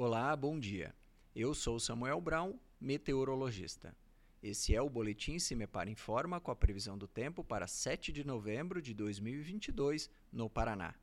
Olá, bom dia. Eu sou Samuel Brown, meteorologista. Esse é o Boletim Cimepar Informa com a previsão do tempo para 7 de novembro de 2022, no Paraná.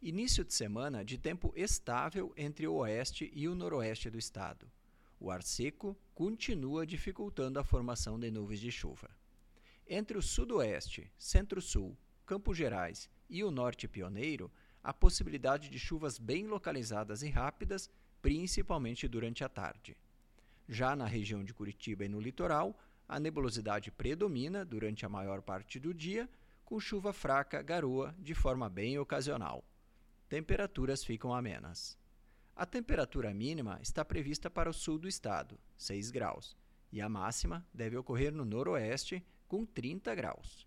Início de semana de tempo estável entre o oeste e o noroeste do estado. O ar seco continua dificultando a formação de nuvens de chuva. Entre o sudoeste, centro-sul, Campos Gerais e o norte pioneiro, há possibilidade de chuvas bem localizadas e rápidas, principalmente durante a tarde. Já na região de Curitiba e no litoral, a nebulosidade predomina durante a maior parte do dia, com chuva fraca, garoa, de forma bem ocasional. Temperaturas ficam amenas. A temperatura mínima está prevista para o sul do estado, 6 graus, e a máxima deve ocorrer no noroeste, com 30 graus.